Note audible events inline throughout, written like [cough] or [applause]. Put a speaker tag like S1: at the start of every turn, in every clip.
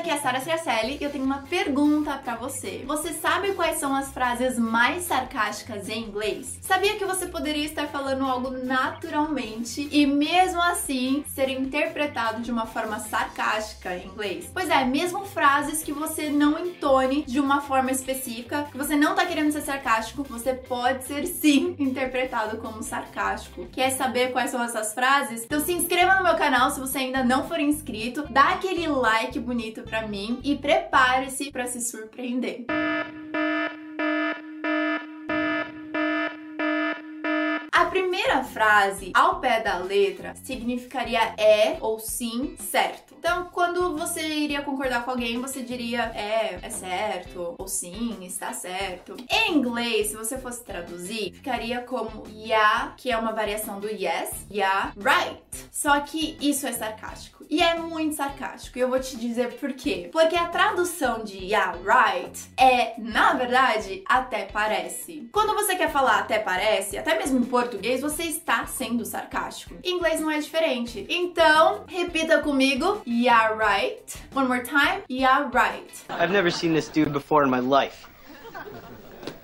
S1: aqui é a Sara Ciacelli e eu tenho uma pergunta para você. Você sabe quais são as frases mais sarcásticas em inglês? Sabia que você poderia estar falando algo naturalmente e mesmo assim ser interpretado de uma forma sarcástica em inglês? Pois é, mesmo frases que você não entone de uma forma específica, que você não tá querendo ser sarcástico, você pode ser sim [laughs] interpretado como sarcástico. Quer saber quais são essas frases? Então se inscreva no meu canal se você ainda não for inscrito, dá aquele like bonito pra mim e prepare-se para se surpreender. Primeira frase, ao pé da letra, significaria é ou sim certo. Então, quando você iria concordar com alguém, você diria é, é certo, ou sim, está certo. Em inglês, se você fosse traduzir, ficaria como yeah, que é uma variação do yes, yeah, right. Só que isso é sarcástico. E é muito sarcástico. E eu vou te dizer por quê. Porque a tradução de yeah, right é, na verdade, até parece. Quando você quer falar até parece, até mesmo em português, você está sendo sarcástico. Em inglês não é diferente. Então, repita comigo. Yeah, right. One more time. Yeah, right.
S2: I've never seen this dude before in my life.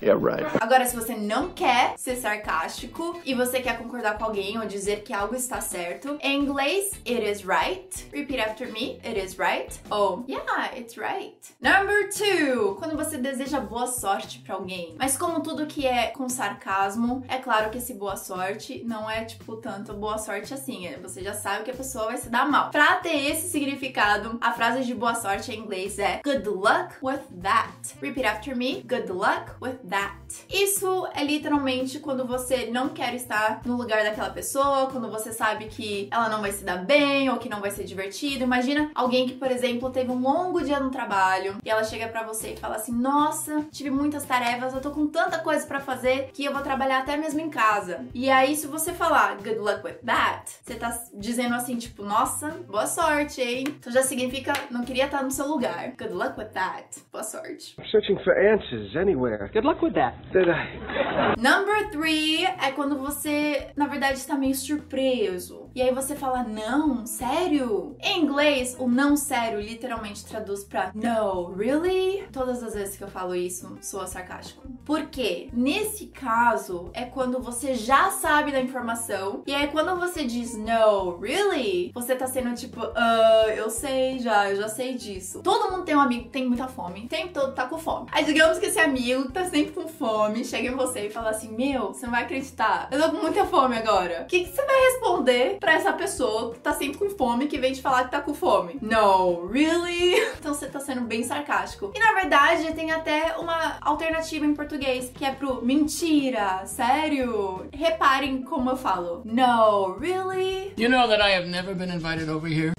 S3: Yeah, right.
S1: Agora, se você não quer ser sarcástico e você quer concordar com alguém ou dizer que algo está certo, em inglês, it is right. Repeat after me, it is right. Ou, yeah, it's right. Number two, quando você deseja boa sorte pra alguém. Mas como tudo que é com sarcasmo, é claro que esse boa sorte não é, tipo, tanto boa sorte assim. Você já sabe que a pessoa vai se dar mal. Pra ter esse significado, a frase de boa sorte em inglês é good luck with that. Repeat after me, good luck with that. Isso é literalmente quando você não quer estar no lugar daquela pessoa, quando você sabe que ela não vai se dar bem ou que não vai ser divertido. Imagina alguém que, por exemplo, teve um longo dia no trabalho e ela chega para você e fala assim: "Nossa, tive muitas tarefas, eu tô com tanta coisa para fazer que eu vou trabalhar até mesmo em casa". E aí se você falar good luck with that, você tá dizendo assim, tipo, "Nossa, boa sorte, hein?". Então já significa não queria estar no seu lugar. Good luck with that. Boa sorte.
S3: I'm searching for answers anywhere.
S2: Good luck with that.
S3: Did I?
S1: Number three é quando você, na verdade, está meio surpreso. E aí você fala, não, sério? Em inglês, o não sério literalmente traduz pra no, really? Todas as vezes que eu falo isso, soa sarcástico. Por quê? Nesse caso, é quando você já sabe da informação. E aí quando você diz no, really? Você tá sendo tipo, ah, eu sei já, eu já sei disso. Todo mundo tem um amigo que tem muita fome. O tempo todo tá com fome. Aí digamos que esse amigo tá sempre com fome, chega em você e fala assim: Meu, você não vai acreditar, eu tô com muita fome agora. O que, que você vai responder pra essa pessoa que tá sempre com fome que vem te falar que tá com fome? No, really? [laughs] Então você tá sendo bem sarcástico. E na verdade tem até uma alternativa em português que é pro mentira, sério. Reparem como eu falo: No, really?
S4: You know that I have never been invited over here?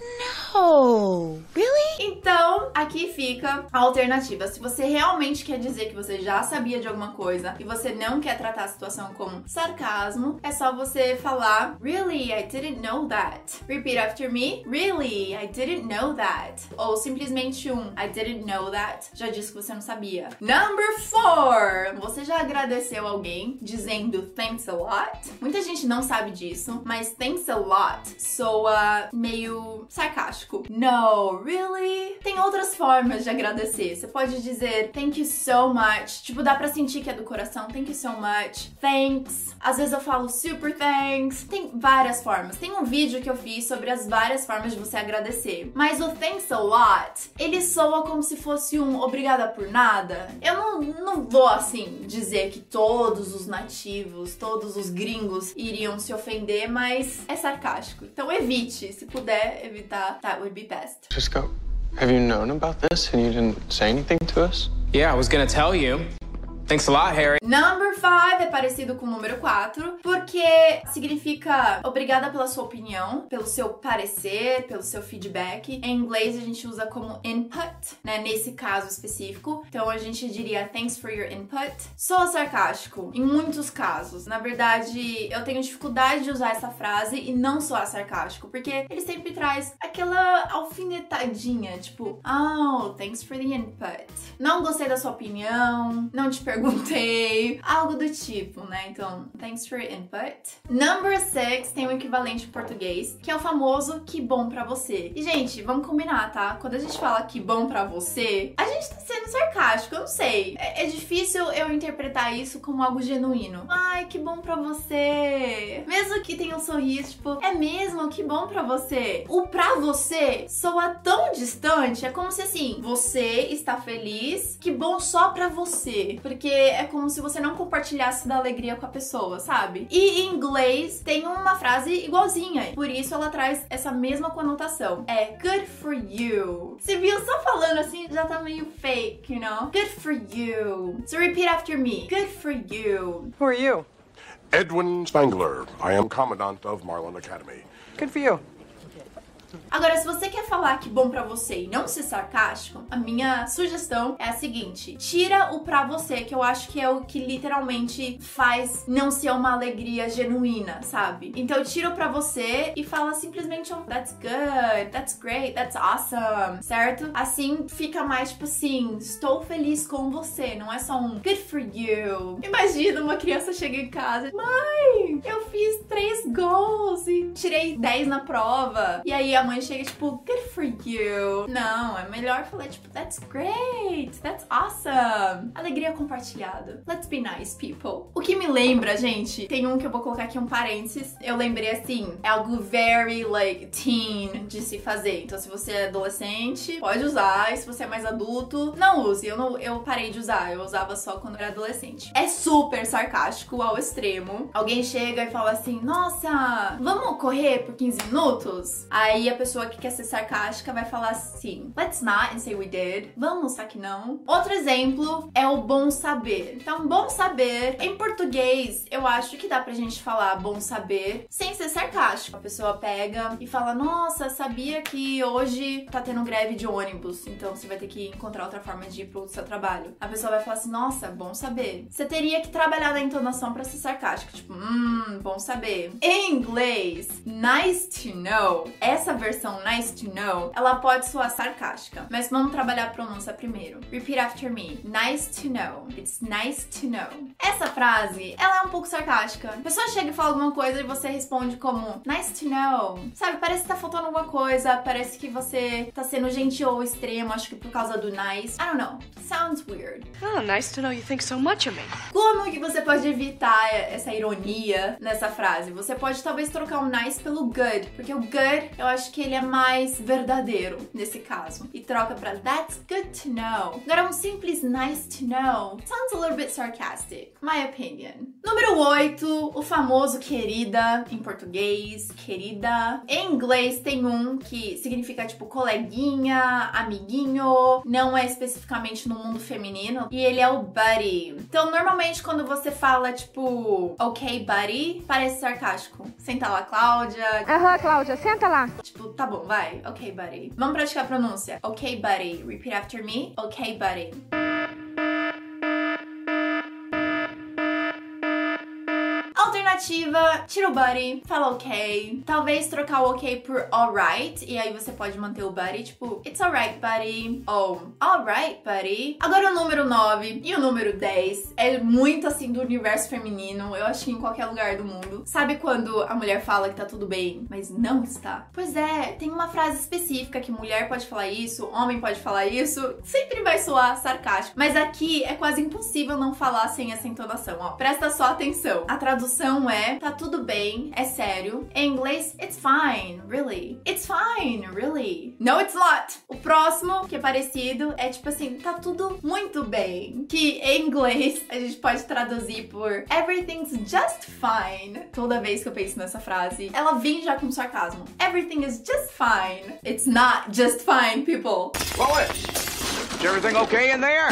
S5: Oh, really?
S1: Então, aqui fica a alternativa. Se você realmente quer dizer que você já sabia de alguma coisa e você não quer tratar a situação como sarcasmo, é só você falar Really, I didn't know that. Repeat after me. Really, I didn't know that. Ou simplesmente um I didn't know that já disse que você não sabia. Number four. Você já agradeceu alguém dizendo thanks a lot? Muita gente não sabe disso, mas thanks a lot soa meio sarcástico. No, really? Tem outras formas de agradecer. Você pode dizer thank you so much. Tipo, dá pra sentir que é do coração. Thank you so much. Thanks. Às vezes eu falo super thanks. Tem várias formas. Tem um vídeo que eu fiz sobre as várias formas de você agradecer. Mas o thanks a lot, ele soa como se fosse um obrigada por nada. Eu não, não vou assim dizer que todos os nativos, todos os gringos iriam se ofender, mas é sarcástico. Então evite, se puder evitar, that would be best.
S6: Cisco, have you known about this and you didn't say anything to us?
S7: Yeah, I was gonna tell you. Thanks a lot, Harry.
S1: Number 5 é parecido com o número 4, porque significa obrigada pela sua opinião, pelo seu parecer, pelo seu feedback. Em inglês a gente usa como input, né? Nesse caso específico. Então a gente diria thanks for your input. Sou sarcástico em muitos casos. Na verdade, eu tenho dificuldade de usar essa frase e não soar sarcástico, porque ele sempre traz aquela alfinetadinha, tipo, oh, thanks for the input. Não gostei da sua opinião, não te perguntei perguntei, [laughs] algo do tipo, né? Então, thanks for your input. Number six tem um equivalente em português, que é o famoso que bom pra você. E, gente, vamos combinar, tá? Quando a gente fala que bom pra você, a gente tá sendo sarcástico, eu não sei. É, é difícil eu interpretar isso como algo genuíno. Ai, que bom pra você. Mesmo que tenha um sorriso, tipo, é mesmo? Que bom pra você. O pra você soa tão distante, é como se assim, você está feliz, que bom só pra você. Porque é como se você não compartilhasse da alegria com a pessoa, sabe? E em inglês tem uma frase igualzinha, por isso ela traz essa mesma conotação. É good for you. Se viu só falando assim, já tá meio fake, you know? Good for you. So repeat after me. Good for you.
S8: Who are you?
S9: Edwin Spangler. I am Commandant of Marlin Academy.
S8: Good for you.
S1: Agora, se você quer falar que bom pra você e não ser sarcástico, a minha sugestão é a seguinte: tira o pra você, que eu acho que é o que literalmente faz não ser uma alegria genuína, sabe? Então tira o pra você e fala simplesmente um that's good, that's great, that's awesome, certo? Assim fica mais tipo assim, estou feliz com você, não é só um good for you. Imagina uma criança chega em casa, mãe, eu fiz três gols e tirei 10 na prova. E aí a mãe chega tipo, good for you. Não, é melhor falar tipo, that's great, that's awesome. Alegria compartilhada. Let's be nice, people. O que me lembra, gente, tem um que eu vou colocar aqui um parênteses. Eu lembrei assim, é algo very like teen de se fazer. Então, se você é adolescente, pode usar. E se você é mais adulto, não use. Eu, não, eu parei de usar. Eu usava só quando era adolescente. É super sarcástico ao extremo. Alguém chega e fala assim: Nossa, vamos correr por 15 minutos? Aí a pessoa que quer ser sarcástica vai falar assim: Let's not and say we did. Vamos, só que não. Outro exemplo é o bom saber. Então, bom saber, em português, eu acho que dá pra gente falar bom saber sem ser sarcástico. A pessoa pega e fala: Nossa, sabia que hoje tá tendo greve de ônibus, então você vai ter que encontrar outra forma de ir pro seu trabalho. A pessoa vai falar assim: Nossa, bom saber. Você teria que trabalhar na entonação pra ser sarcástico. Tipo, hum, bom saber. Em inglês, nice to know. Essa versão nice to know, ela pode soar sarcástica. Mas vamos trabalhar a pronúncia primeiro. Repeat after me. Nice to know. It's nice to know. Essa frase, ela é um pouco sarcástica. A pessoa chega e fala alguma coisa e você responde como nice to know. Sabe, parece que tá faltando alguma coisa, parece que você tá sendo gentil ou extremo, acho que por causa do nice. I don't know. Sounds weird.
S5: Oh, nice to know you think so much of me.
S1: Como que você pode evitar essa ironia nessa frase? Você pode talvez trocar o nice pelo good, porque o good eu acho que ele é mais verdadeiro nesse caso. E troca pra that's good to know. Agora um simples nice to know sounds a little bit sarcastic, my opinion. Número 8, o famoso querida em português, querida. Em inglês tem um que significa tipo coleguinha, amiguinho, não é especificamente no mundo feminino, e ele é o buddy. Então, normalmente quando você fala tipo, ok, buddy, parece sarcástico. Senta lá, Cláudia.
S10: Aham, Cláudia, senta lá.
S1: Tipo, tá bom, vai. Ok, buddy. Vamos praticar a pronúncia. Ok, buddy. Repeat after me. Ok, buddy. Tira o buddy, fala ok. Talvez trocar o ok por alright. E aí você pode manter o buddy, tipo, it's alright, buddy. Ou alright, buddy. Agora o número 9 e o número 10 é muito assim do universo feminino. Eu acho que em qualquer lugar do mundo. Sabe quando a mulher fala que tá tudo bem, mas não está? Pois é, tem uma frase específica que mulher pode falar isso, homem pode falar isso. Sempre vai soar sarcástico. Mas aqui é quase impossível não falar sem essa entonação, ó. Presta só atenção. A tradução é tá tudo bem, é sério. Em inglês, it's fine, really. It's fine, really. No, it's not. O próximo, que é parecido, é tipo assim, tá tudo muito bem. Que em inglês a gente pode traduzir por everything's just fine. Toda vez que eu penso nessa frase, ela vem já com sarcasmo. Everything is just fine. It's not just fine, people.
S11: Lois, is everything okay in there?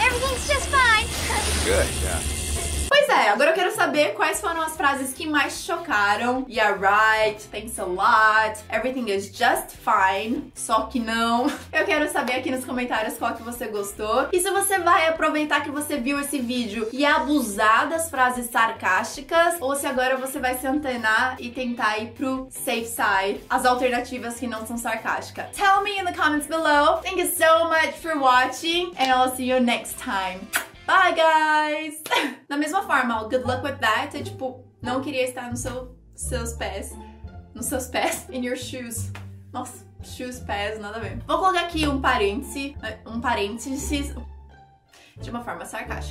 S10: Everything's just fine. [laughs]
S11: Good, yeah.
S1: Pois é, agora eu quero saber quais foram as frases que mais chocaram. Yeah, right, thanks a lot, everything is just fine, só que não. [laughs] Eu quero saber aqui nos comentários qual que você gostou. E se você vai aproveitar que você viu esse vídeo e abusar das frases sarcásticas, ou se agora você vai se antenar e tentar ir pro safe side, as alternativas que não são sarcásticas. Tell me in the comments below. Thank you so much for watching, and I'll see you next time. Bye, guys! [laughs] Da mesma forma, o good luck with that é tipo, não queria estar nos seu, seus pés. Nos seus pés. [laughs] In your shoes. Nossa, shoes, pés, nada a ver. Vou colocar aqui um parêntese. Um parênteses. De uma forma sarcástica.